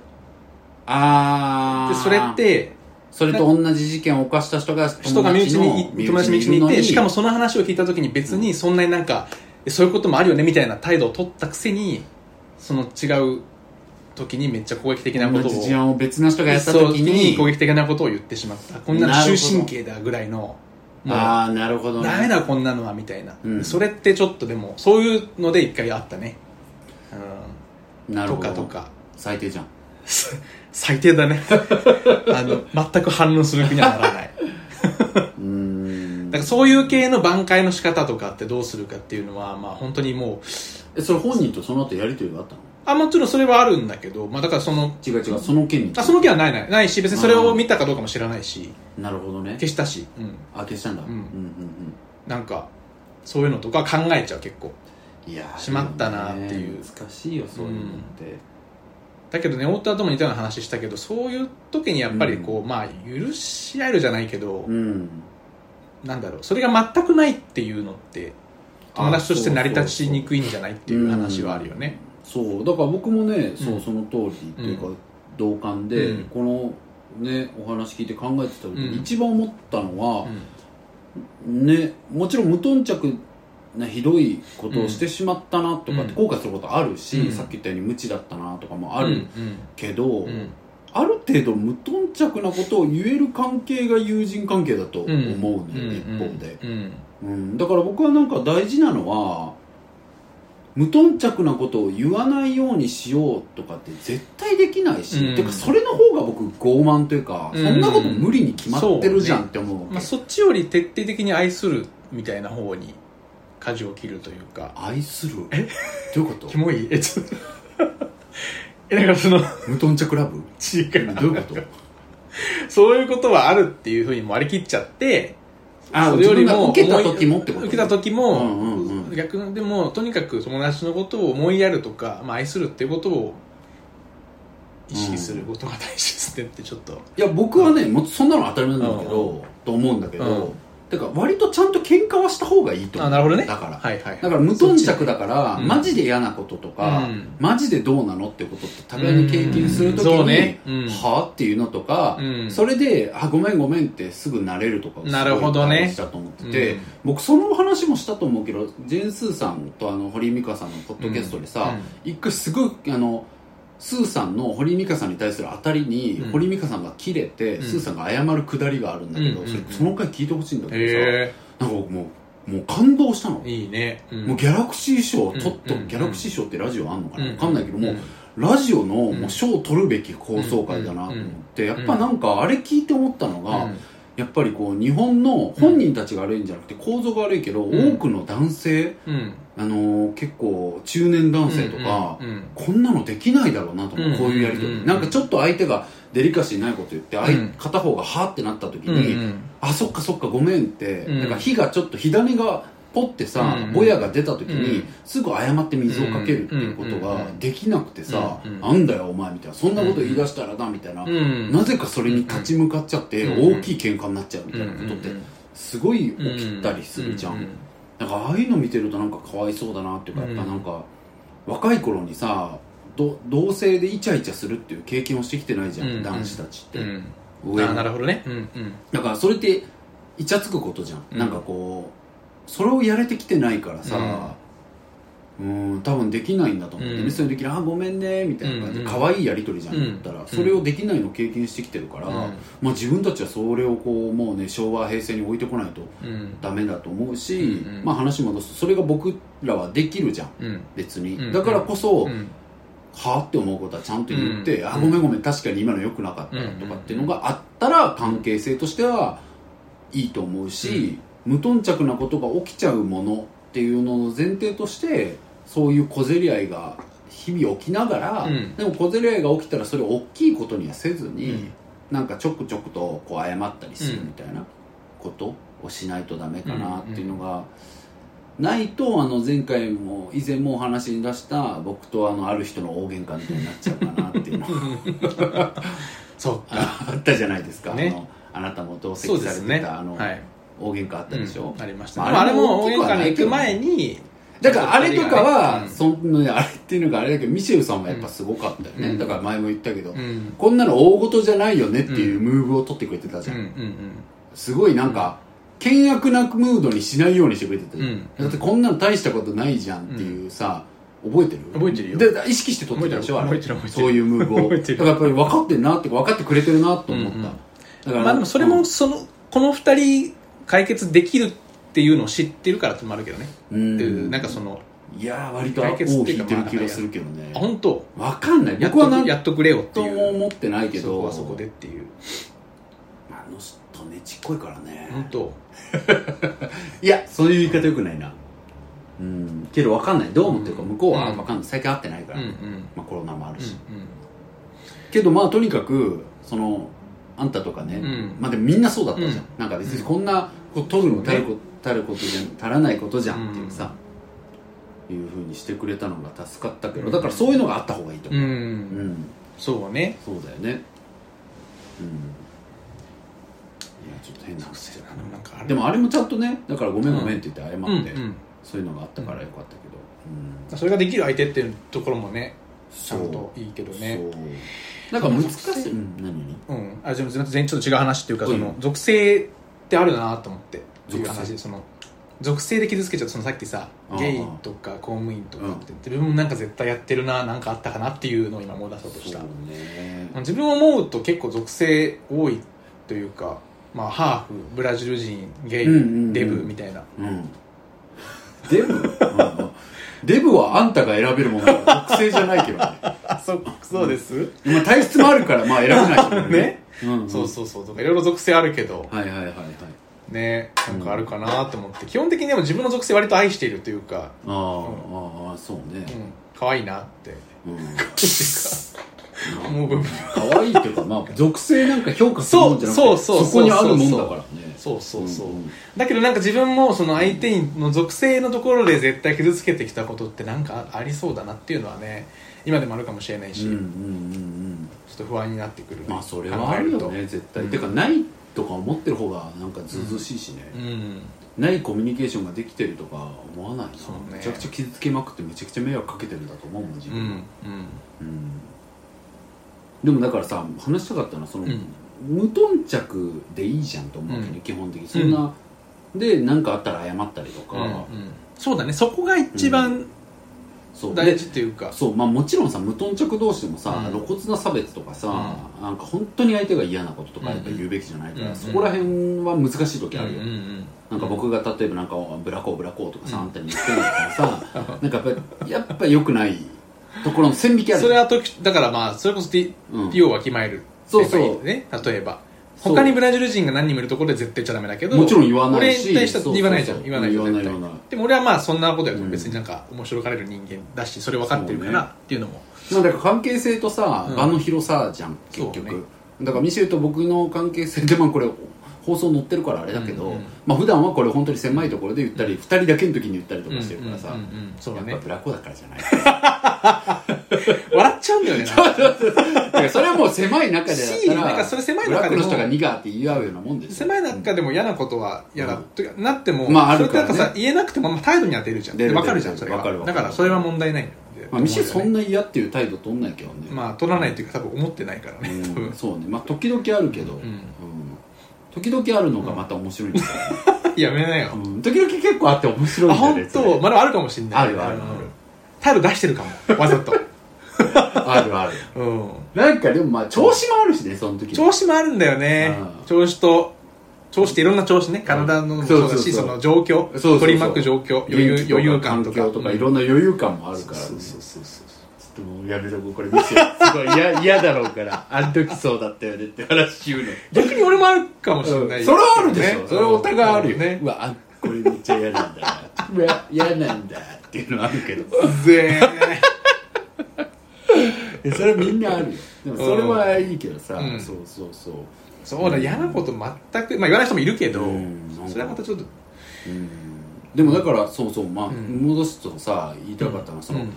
ああでそれってそれと同じ事件を犯した人が人が身内にい友達身内にいてしかもその話を聞いた時に別にそんなになんかそういうこともあるよねみたいな態度を取ったくせにその違う時にめっちゃ攻撃的なことを。事案を別の人がやった時に。攻撃的なことを言ってしまった。こんな終身刑だぐらいのああなるほどね。ダメだこんなのはみたいな、うん。それってちょっとでもそういうので一回あったね、うん、となるほど。かとか。最低じゃん。最低だね。あの全く反応する気にはならない。うーん。だからそういう系の挽回の仕方とかってどうするかっていうのはまあ本当にもうえそれ本人とその後やりとりがあったの？あもちろんそれはあるんだけど、まあ、だからその違う違うその件にあその気はないない。ないし別にそれを見たかどうかも知らないし。なるほどね。消したし、うん、あ消したんだ。うん。うんうんなんかそういうのとか考えちゃう結構。うんいやーしまったなっていう。ね難しいよそういうのって。だけどね太田とも似たような話したけどそういう時にやっぱりこう、まあ許し合えるじゃないけど、うん。なんだろうそれが全くないっていうのって友達として成り立ちにくいんじゃないっていう話はあるよねそうだから僕もね、そううん。その通りっていうか、同感で、うん。このねお話聞いて考えてた時に、うん。一番思ったのはう、ん。ねもちろん無頓着なひどいことをしてしまったなとかってうん。後悔することあるし、うん。さっき言ったように無知だったなとかもある。うん。けど、ある程度無頓着なことを言える関係が友人関係だと思うのよ、一方で、うん。うん、だから僕はなんか大事なのは無頓着なことを言わないようにしようとかって絶対できないし、うん。てかそれの方が僕傲慢というか、うん。そんなこと無理に決まってるじゃんって思うわけ、まあ、そっちより徹底的に愛するみたいな方に舵を切るというか。愛する？え？どういうこと？キモい？えちょっと。えなんかその無頓着ラブ？違う。どういうこと？そういうことはあるっていうふうにも割り切っちゃってあそれよりも受けた時もってこと受けた時も、うんうんうん。逆でもとにかく友達のことを思いやるとか、まあ、愛するっていうことを意識することが大切でってちょっと、いや僕はねもうそんなの当たり前なんだけど、と思うんだけど、うんてか割とちゃんと喧嘩はした方がいいと思う。あなるほどね。だから、はいはいだから無頓着だから、うんマジで嫌なこととか、うん。マジでどうなのってことって互いに経験するときうん。に、そうね。うん。はあっていうのとか、うん。それであごめんごめんってすぐ慣れるとかをすごいなるほどね。大事だと思ってて、うん。僕その話もしたと思うけどジェーン・スーさんとあの堀井美香さんのポッドキャストでさ、一回すごいあのスーさんの堀井美香さんに対する当たりに、うん。堀井美香さんが切れて、うん。スーさんが謝るくだりがあるんだけど、うんそれその回聞いてほしいんだけどさ、へなんか僕もうもう感動したの、えいいね、うん。もうギャラクシー賞を取っと、うんギャラクシー賞ってラジオあんのかな、うんわかんないけども、うん。ラジオのんもう賞を取るべき放送回だなと思って、やっぱなんかあれ聞いて思ったのが、うんやっぱりこう日本の本人たちが悪いんじゃなくて構造が悪いけど、うん。多くの男性、うん。あのー結構中年男性とか、こんなのできないだろうなと思う、うんこういうやりとり、うんなんかちょっと相手がデリカシーないこと言って、相うん。片方がはーってなった時うんに、うん。あそっかそっかごめんって、うん。なんか火がちょっと火種がポッてさ、うんぼやが出た時に、うん。すぐ謝って水をかけるっていうことができなくてさ、なんだよお前みたいなそんなこと言い出したらなみたいな、うんなぜかそれに立ち向かっちゃって、うん大きい喧嘩になっちゃうみたいなことってすごい起きたりするじゃん、なんかああいうの見てるとなんかかわいそうだなっていうか、うんやっぱなんか若い頃にさど同性でイチャイチャするっていう経験をしてきてないじゃん、うん男子たちって、うん。上なるほどね。だからそれってイチャつくことじゃん。なんかこうそれをやれてきてないからさうん。多分できないんだと思って、うん。ねそれできるあごめんねみたいな感じでうん可愛いやり取りじゃん、うん言ったらそれをできないのを経験してきてるから、うん。まあ、自分たちはそれをこうもうね昭和平成に置いてこないとうん。ダメだと思うし、まあ話戻すとそれが僕らはできるじゃんうん。別に、うんだからこそ、うん。はあって思うことはちゃんと言って、うん。あごめんごめん確かに今の良くなかったとかっていうのがあったら関係性としてはいいと思うし、無頓着なことが起きちゃうものっていうのの前提としてそういう小競り合いが日々起きながら、うん。でも小競り合いが起きたらそれを大きいことにはせずに、うん。なんかちょくちょくとこう謝ったりするみたいなことをしないとダメかなっていうのが、ないとあの前回も以前もお話に出した僕とあのある人の大喧嘩みたいになっちゃうかなっていうの そうかあったじゃないですか、ね。あのあなたも同席されそうですね。てた、あのはい大喧嘩あったでしょ、うんありました。まあねまああれも大喧嘩に行く前にだからあれとかは、うん。そんなあれっていうのがあれだけどミシェルさんはやっぱすごかったよね、うん。だから前も言ったけど、うん。こんなの大事じゃないよねっていうムーブを取ってくれてたじゃん、すごいなんか、険悪なムードにしないようにしてくれてただってこんなの大したことないじゃんっていうさ、覚えてる覚えてるよ。で意識して撮ってたでしょ？覚えてる覚えてる。そういうムーブを。だからやっぱり分かってんなって分かってくれてるなと思った、うんうん。だからまあでもそれもそのこの二人解決できるっていうのを知ってるからってのもあるけどね。うん。なんかそのいやー割と解決ってい引うかいてる気がするけどね。あ本当？分かんない。僕はやっとくれよってという。も思ってないけど。そこはそこでっていう。あの人ねちっこいからね。本当？いやそういう言い方よくないな。うん。けど分かんない。どう思ってるか向こうはうん。分かんない。最近会ってないから、うんうん。まあ、コロナもあるし、うけどまあとにかくそのあんたとかね、うん。まあでもみんなそうだったじゃん、うん。なんか別にこんな取るのたるこたることじゃ足らないことじゃんっていうさ、いうふうにしてくれたのが助かったけどだからそういうのがあった方がいいとんう。ん。思う、うん。そうね。そうだよね。うん。いやちょっと変な話だな。んかあれでもあれもちゃんとねだからごめんごめんって言って謝って、うんうん。そういうのがあったからよかったけど、うん。それができる相手っていうところもねちゃんといいけどね。そう。なんか難しい、うん、何にうん。あでも全然ちょっと違う話っていうかうんその属性ってあるなと思ってっていう話その属性で傷つけちゃうとそのさっきさゲイとか公務員とかって自分もなんか絶対やってるななんかあったかなっていうのを今思い出そうとした。ね。自分思うと結構属性多いというかまあハーフブラジル人ゲイ、うんうんうん。デブみたいな。うん。デブ、う んデブはあんたが選べるものだから属性じゃないけどね。あそそうです、まあ体質もあるからまあ選べないけどね、うんうん、そうそうそう。とかいろいろ属性あるけど。はいはいはいはい。ねなんかあるかなと思って。基本的にでも自分の属性割と愛しているというか、あー、ああそうね。うん、可愛いなって。うん。思う部分。可愛いっていうかまあ属性なんか評価するもんじゃなくてそうそうそう。そこにあるもんだからねそうそうそう、うんうん。だけどなんか自分もその相手の属性のところで絶対傷つけてきたことってなんかありそうだなっていうのはね今でもあるかもしれないし、うんうんうんうん。ちょっと不安になってくるまあそれはあるよね絶対、うん。てかないとか思ってる方がなんかずうずうしいしね、うん。ないコミュニケーションができてるとか思わないな、ね。めちゃくちゃ傷つけまくってめちゃくちゃ迷惑かけてるんだと思うもん自分、うん。うん。うん。でもだからさ話したかったのはその、うん無頓着でいいじゃんと思うわけね、うん。基本的に。そんな、で何かあったら謝ったりとか、うんうん。そうだね。そこが一番そう。大事っていうか、そう。まあもちろんさ無頓着同士でもさ、うん。露骨な差別とかさ、なんか本当に相手が嫌なこととかやっぱ言うべきじゃないから、うんそこら辺は難しい時あるよ、うんうんなんか僕が例えばなんかブラコーブラコーとかさ、あんたに言ってんだからさ なんかやっぱやっぱ良くないところの線引きある。それは時だからまあそれこそうん。T をわきまえるそうそう。ね例えば。他にブラジル人が何人もいるところで絶対言っちゃダメだけどもちろん言わないし。俺に対しては言わないじゃん。言わない言わないでも俺はまあそんなことやると別になんか面白がれる人間だしそれ分かってるからっていうのも。まあだから関係性とさ、うん。場の広さじゃん結局、だからミシェルと僕の関係性でまあこれ放送載ってるからあれだけど、うんうんまあ普段はこれ本当に狭いところで言ったり、二人だけの時に言ったりとかしてるからさ、うんうんうん。うんやっぱブラコだからじゃない。笑っちゃうんだよね。それはもう狭い中でだしったらなんかそれ狭い中でもの人がニガーって言い合うようなもんですよ。狭い中でも嫌なことは嫌だうん。なってもまああるからね。それってなんかさ言えなくてもまあ態度には出るじゃん。出るで分かるじゃん出それはるわかるわかる。だからそれは問題ないんだよまあ、ミシェルそんなな嫌っていう態度取んないけどね。まあ取らないっていうか多分思ってないからね多うん。分。そうね。まあ時々あるけど、ん。うん時々あるのがまた面白いんだよ、やめなよ。うん。時々結構あって面白いあんだよね本当？まあでもあるかもしれない。あるあるある。うん。態度出してるかもわざと。あるある。うん。なんかでもまあ調子もあるしねその時。調子もあるんだよね。うん。調子と調子っていろんな調子ね。体のもそうだそうそうそその状況そうそうそう。取り巻く状況余裕余裕感とか。とかいろんな余裕感もあるから、ね、そうそうそうそうちょっともうやめとこうこれ見せすごい嫌嫌だろうから。あの時そうだったよねって話言うの。逆に俺もあるかもしれない、それはあるでしょ、それはお互いあるよ、ね。うわあこれめっちゃ嫌なんだ。うわ嫌なんだっていうのはあるけど。ぜいやそれはみんなあるよ。でもそれはいいけどさ、うん。そうそうそう。そうだ嫌なこと全くまあ言わない人もいるけど、それはまたちょっとうん。でもだからそうそうまあ、ん。戻すとさ言いたかったのはその、うん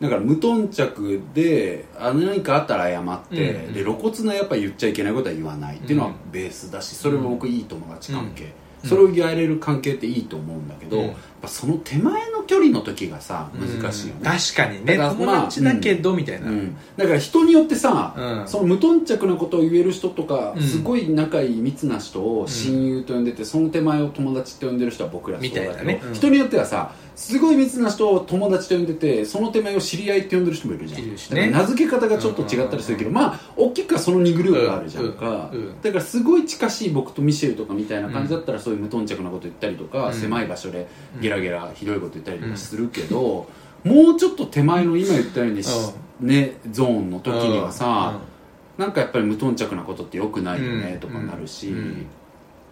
だから無頓着であ何かあったら謝って、うんで露骨なやっぱ言っちゃいけないことは言わないっていうのはうん。ベースだしそれは僕いい友達関係、うん。それをやれる関係っていいと思うんだけど、うんぱその手前の距離の時がさ難しいよね、確かにね。だから友達だけどみたいな、うん、だから人によってさ、うん。その無頓着なことを言える人とか、うん。すごい仲いい密な人を親友と呼んでて、その手前を友達って呼んでる人は僕らそうだけどみたいなね。うん。人によってはさすごい密な人を友達と呼んでてその手前を知り合いって呼んでる人もいるじゃん。いるしね。だから名付け方がちょっと違ったりするけど、まあ大きくはその2グループがあるじゃん。か、うんうん。だからすごい近しい僕とミシェルとかみたいな感じだったら、そういう無頓着なこと言ったりとか、うん。狭い場所でゲラゲラひどいこと言ったりとかするけど、もうちょっと手前の今言ったようにし、ね、ゾーンの時にはさ、なんかやっぱり無頓着なことってよくないよねうんとかなるし、うん。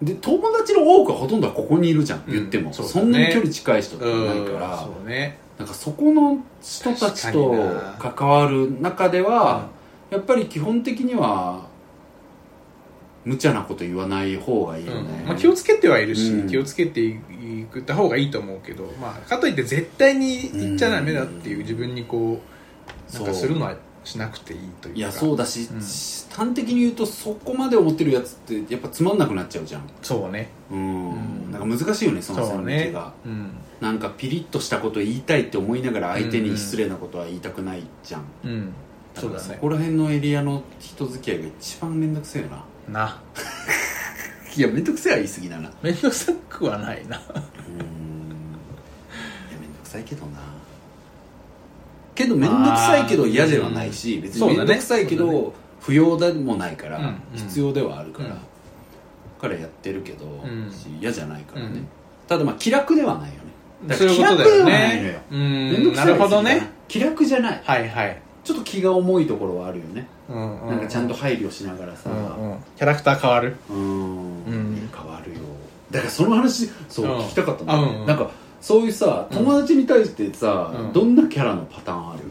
で友達の多くはほとんどはここにいるじゃん、言っても。そんなに距離近い人ってうんないから、そうね。なんかそこの人たちと関わる中では、やっぱり基本的には無茶なこと言わない方がいいよね、うん。まあ、気をつけてはいるし、うん。気をつけていった方がいいと思うけど、まあ、かといって絶対に言っちゃダメだっていう自分にこうなんかするのはしなくていいというか。いやそうだし、うん。端的に言うとそこまで思ってるやつってやっぱつまんなくなっちゃうじゃん。そうね。うん、うん。なんか難しいよねその線そうね。引きが、うん。なんかピリッとしたこと言いたいって思いながら相手に失礼なことは言いたくないじゃん、うん。だからそそうだね。こら辺のエリアの人付き合いが一番面倒くせえよなな。いや面倒くせえは言い過ぎだな。う面倒くさくはないな。ーん。いや面倒くさいけどな。けど面倒くさいけど嫌ではないし、うん別に面倒くさいけそうだど、不要でもないから、うんうん。必要ではあるから、うん。からやってるけど、ん。し嫌じゃないからね、うん。ただまあ気楽ではないよね。だからそういうことだよ気楽ではないのよ。ねな。いるほどね。気楽じゃない。はいはいちょっと気が重いところはあるよね、うんうなんかちゃんと配慮しながらさ。うんうん。キャラクター変わる？うん。うん。変わるよ。だからその話そう、うん。聞きたかったんだよね、うんうん。なんかそういうさ友達に対してさ、うん。どんなキャラのパターンある？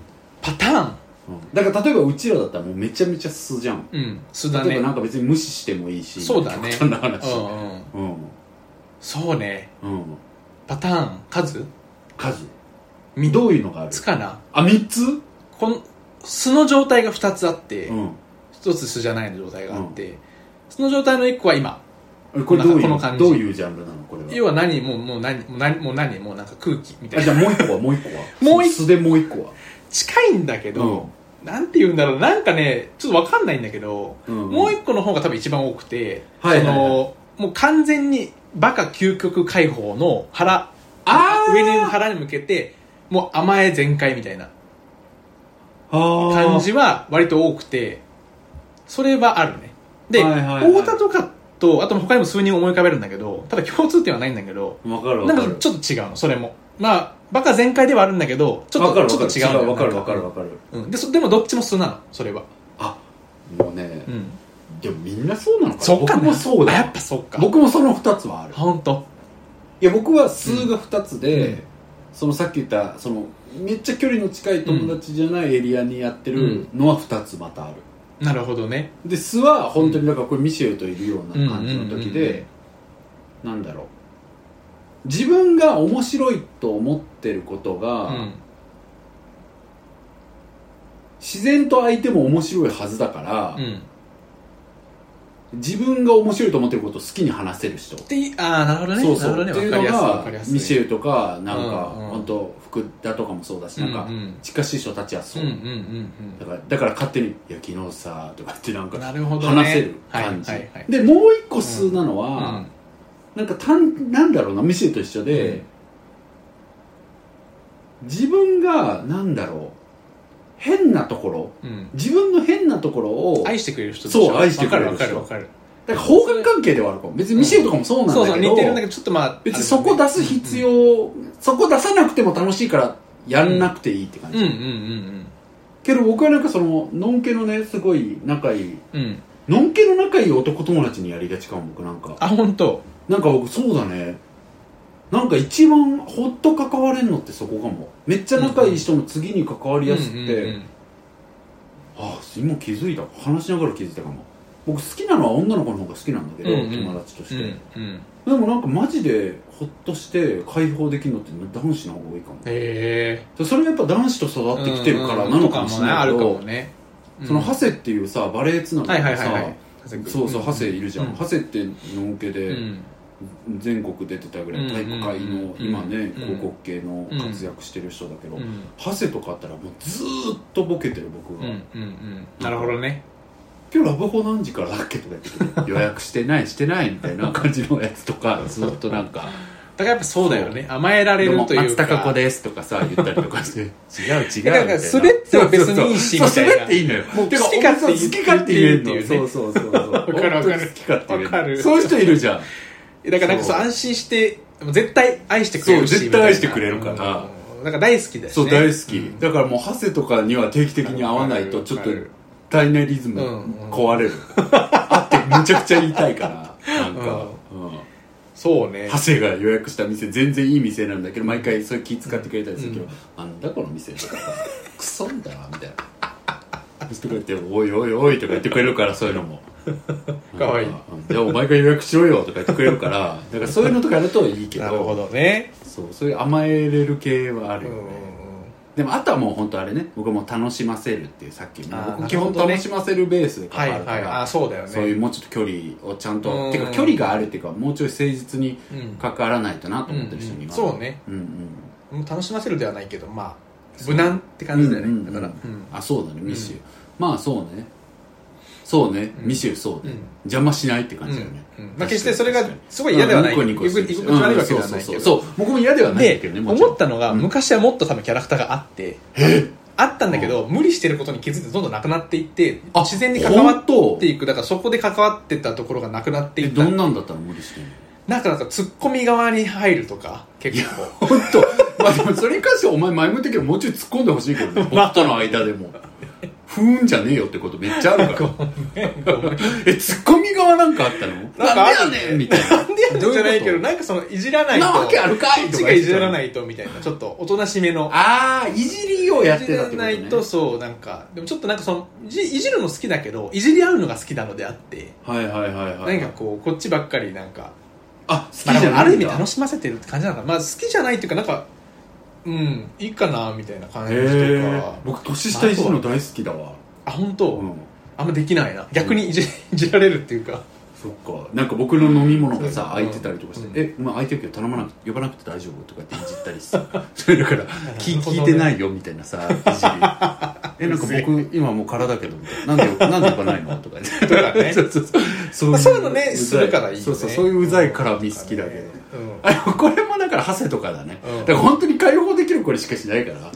パターン？うん。だから例えばうちらだったらもうめちゃめちゃ素じゃん。うん。素だね。例えばなんか別に無視してもいいしそうだね。極端な話。うんうん。うん。そうね。うん。パターン数？数。みどういうのがある？つかな？あ三つ？この素の状態が2つあって、うん。一つ素じゃない状態があって、その状態の1個は今。これどうこの感じ。どういうジャンルなの？これは。要は何もうもう何もう何もう何もうなんか空気みたいな。あじゃあもう一個はもう一個は。もう一素でもう一個は。近いんだけど、なんて言うんだろう。なんかねちょっとわかんないんだけど、うん。もう1個の方が多分一番多くて、はいはいはい。そのもう完全にバカ究極解放の腹あー。上に腹に向けてもう甘え全開みたいな感感じは割と多くてそれはあるね。で、はいはいはい。太田とかとあと他にも数人思い浮かべるんだけどただ共通点はないんだけどわかるわかる。なんかちょっと違うのそれも。まあバカ全開ではあるんだけどちょっとちょっと違うのよ。わかるわかるわかる。うん、でそでもどっちも素なのそれは。あもうねうん。でもみんなそうなのかな。そっかな。僕もそうだ。あやっぱそっか。僕もその二つはある。本当いや僕は数が2つで、うんそのさっき言ったそのめっちゃ距離の近い友達じゃないエリアにやってるのは2つまたある、なるほどね。で素は本当にだからこれミシェルといるような感じの時でなんだろう。自分が面白いと思ってることが、うん。自然と相手も面白いはずだから、うん自分が面白いと思ってることを好きに話せる人。でああなるほどね。そうそう、なるほどっていうのがミシェルとかなんか、うんうん。本当福田とかもそうだし、なんかうんうん。近しい人たちはそう、うんうんうんだからだから勝手に「いや昨日さ」とかってなんか話せる感じ、はいはいはいでもう一個数なのうは、ん。なんか単なんだろうなミシェルと一緒で、自分がなんだろう変なところうん。自分の変なところを愛してくれる人でしょ？そう愛してくれる人。わかるわかるわかる。だから方角関係ではあるかも。別にミシェルとかもそうなんだけど、そうそう似てるんだけどちょっとまあ別にそこ出す必要、そこ出さなくても楽しいからやんなくていいって感じ、うんうんうんけど僕はなんかそののんけのねすごい仲いい。うんうん。のんけの仲いい男友達にやりがちかも僕なんか。あ本当。なんか僕そうだねなんか一番ほっと関われんのってそこかも。めっちゃ仲いい人の次に関わりやすくて、うんうんうんああ今気づいた。話しながら気づいたかも。僕好きなのは女の子の方が好きなんだけど、うんうん。友達として、うんうん。でもなんかマジでほっとして解放できるのって男子の方が多いかも。へえ。それやっぱ男子と育ってきてるからなのかもしれないけど、あるかもね。そのハセっていうさバレエつながはりでさ、いはいはいはい。そうそうハセいるじゃん、うん。ハセってのんけで、うん全国出てたぐらい体育会の今ねうん広告系の活躍してる人だけど、うん。ハセとかあったらもうずーっとボケてる僕が、なるほどね。今日ラブホ何時からだっけとか予約してないしてないみたいな感じのやつとかずっとなんか だからやっぱそうだよね。甘えられるというか。松たか子ですとかさ言ったりとかして 違う違うみたいな滑っては別にいいしそうそうみたいな。そう滑っていいのよ。もう好き勝手言えんの言っていうね。そうそうそうそう。わかるわかる。好き勝手言える。そういう人いるじゃんだからなんかそう安心して絶対愛してくれるしそう絶対愛してくれるから。うん。大好きだしねそう大好き、うん。だからもうハセとかには定期的に会わないとちょっと体内リズムうん。うん壊れる、会ってむちゃくちゃ言いたいから。なんか、うん。そうね。ハセが予約した店全然いい店なんだけど毎回それ気使ってくれたりするけど、うん。なんだこの店とか。さクソんだな。みたいな。とか言って「おいおいおい」とか言ってくれるからそういうのも かわいい。うん。じゃあお前が予約しろよとか言ってくれるから だからそういうのとかやるといいけど。なるほどね。そうそういう甘えれる系はあるよね、うんでもあとはもう本当あれね。僕も楽しませるっていうさっきの。基本楽しませるベースで関はいわるから、はいあそうだよね。そういうもうちょっと距離をちゃんとうんてか距離があるっていうかもうちょい誠実にうん関わらないとなと思ってる人には、うん。うんそうね。うんうん。楽しませるではないけどまあ無難って感じだようんうんうん。ねだから。うん。あそうだね。ミシュー、まあそうねそうね、うん。ミシューそうね、うん。邪魔しないって感じだよね、まあ決してそれがすごい嫌ではない。うんニコニコわけではないけど。僕も嫌ではないけどね思ったのがうん。昔はもっと多分キャラクターがあってあったんだけど無理してることに気づいてどんどんなくなっていってあ自然に関わっていく。だからそこで関わってたところがなくなっていえった。どんなんだったの？無理してんの？なんかなんかツッコミ側に入るとか結構。本当まあでもそれに関してはお前前向いてるけどもうちょい突っ込んでほしいけどね。僕との間でもふーんじゃねえよってことめっちゃあるから。えツッコミ側なんかあったの？なんかなんでやねん？みたいな。なんでやねんじゃないけどなんかそのいじらないと。なわけあるかいこっちがいじらないとみたいな。ちょっとおとなしめの。ああいじりをやってたってこと、ね、いじらないとそう。なんかでもちょっとなんかそのいじるの好きだけどいじり合うのが好きなのであって。はいはいはいはい何かこうこっちばっかりなんかあ好きじゃないんだ。る意味楽しませてるって感じなのかな。まあ好きじゃないっていうかなんかうん。いいかなみたいな感じとか。僕年下いじるの大好きだわ。あ本当、うん。あんまできないな。逆にいじ,、いじられるっていうかそっか。なんか僕の飲み物がさうん空いてたりとかしてうん「えお前空いてるけど頼まなくて呼ばなくて大丈夫?」とかっていじったりさ それだから聞聞いてないよみたいなさいじり。えなんか僕今もう空だけどみたいな。なんでなんで呼ばないのとかね。そうそうそうそう。まあそういうのねうざするからいいそうそうそういううざい絡み好きだけど。うんあこれもだからハセとかだね、うん。だから本当に解放できるこれしかしないから、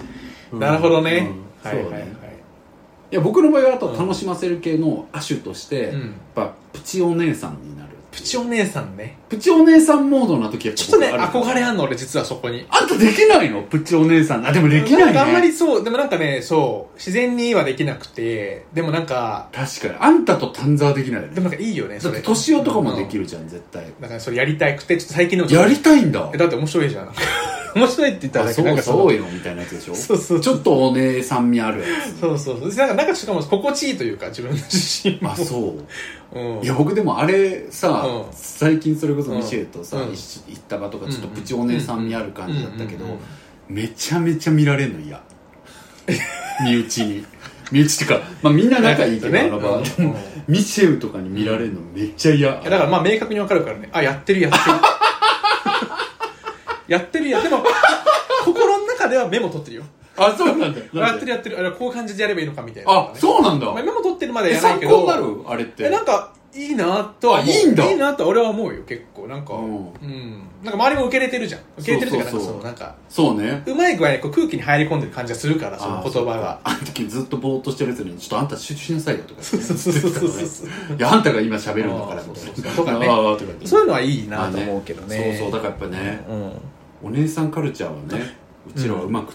うんなるほどね、うん。はいはいはい。そうねいや僕の場合はあと楽しませる系の亜種として、うん。やっぱプチお姉さんになる。プチお姉さんね。プチお姉さんモードな時はちょっとね憧れあんの俺実はそこに。あんたできないの？プチお姉さん。あでもできないね。んかあんまりそうでもなんかねそう自然にはできなくてでもなんか確かに。あんたと丹沢できないよね。でもなんかいいよねそって年男とかもできるるじゃん絶対。だからそれやりたくてちょっと最近のやりたいんだ。えだって面白いじゃん面白いって言ったらかそうそうよみたいなやつでしょ？そうそうちょっとお姉さん味あるやそうそうそう。なんかなんかしかも心地いいというか自分自身つも。あそう。うん。いや僕でもあれさ、うん。最近それこそミシェルとさ、行った場とかちょっとプチお姉さん味ある感じだったけど、めちゃめちゃ見られるの嫌身内に。身内っていうか、まあ、みんな仲いいけど、ねあの場、ミシェルとかに見られるのめっちゃ嫌、いやだからまあ明確に分かるからね。あやってるやってるやってるやでも 心の中ではメモ取ってるよ。あそうなんだ。やってるやってる。あれこういう感じでやればいいのかみたいな。あそうなんだ。まあ、メモ取ってるまでえやらないけど。参考になる？あれって。えなんかいいなとは思う。あいいんだ。いいなとは俺は思うよ結構。なんかううん。ん、なんか周りも受け入れてるじゃん。受け入れてるっていうかそうそうそうなんかそうね。うまい具合にこう空気に入り込んでる感じがするからその言葉があの時ずっとぼーっとしてるやつにちょっとあんた集中しなさいよとかそうそうそうそうそう。いやあんたが今喋るんだからそうそうなそう。とかねあーとか言って。そういうのはいいなと思うけどね。そうそうだからやっぱね、うんお姉さんカルチャーはねうちらはうまく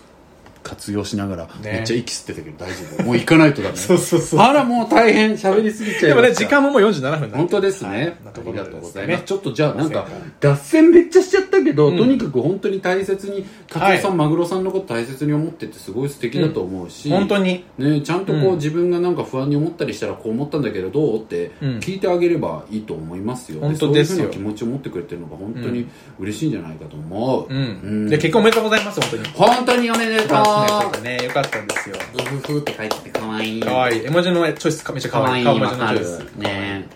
活用しながら、めっちゃ息吸ってたけど大丈夫。もう行かないとだね そうそうそう。あらもう大変喋りすぎちゃいでもね時間ももう47分だ本当ですね、はい。ありがとうございます、ね。ちょっとじゃあなんか脱脱線めっちゃしちゃったけど、うん。とにかく本当に大切に達夫さん、はいマグロさんのこと大切に思っててすごい素敵だと思うし、本当に。ね、ちゃんとこう、うん。自分がなんか不安に思ったりしたらこう思ったんだけどどうってうん聞いてあげればいいと思いますよ、本当ですよ。そういうふうな気持ちを持ってくれてるのが本当に嬉しいんじゃないかと思う、うん、うん。で結婚おめでとうございます本当に。本当におめでとうよかったねよかったんですよブフフって書いててかわい。いかわい。い絵文字のチョイスめっちゃかわい。い顔文字のチョイス。ね。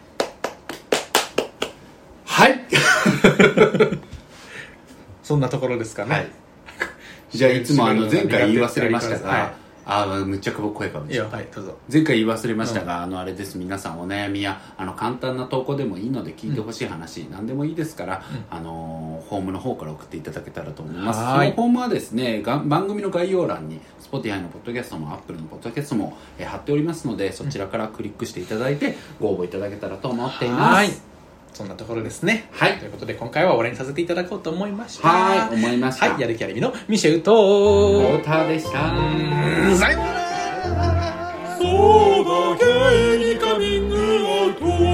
はい。そんなところですかね、はい。じゃあいつもあの前回言い忘れましたが、はいああむっちゃ声かもいいよはいどうぞ。前回言い忘れましたが、あのあれです。皆さんお悩みやあの簡単な投稿でもいいので聞いてほしい話、何でもいいですから、あのーホームの方から送っていただけたらと思います。そはい。のホームはですねが番組の概要欄に Spotify のポッドキャストも Apple のポッドキャストも、えー貼っておりますのでそちらからクリックしていただいてご応募いただけたらと思っています。はいそんなところですね。はい。ということで、今回は終わりにさせていただこうと思いました。はい、思いました。はい、やる気ありみのミシェルと、モーターでした。さよならそうだけにカミングアウト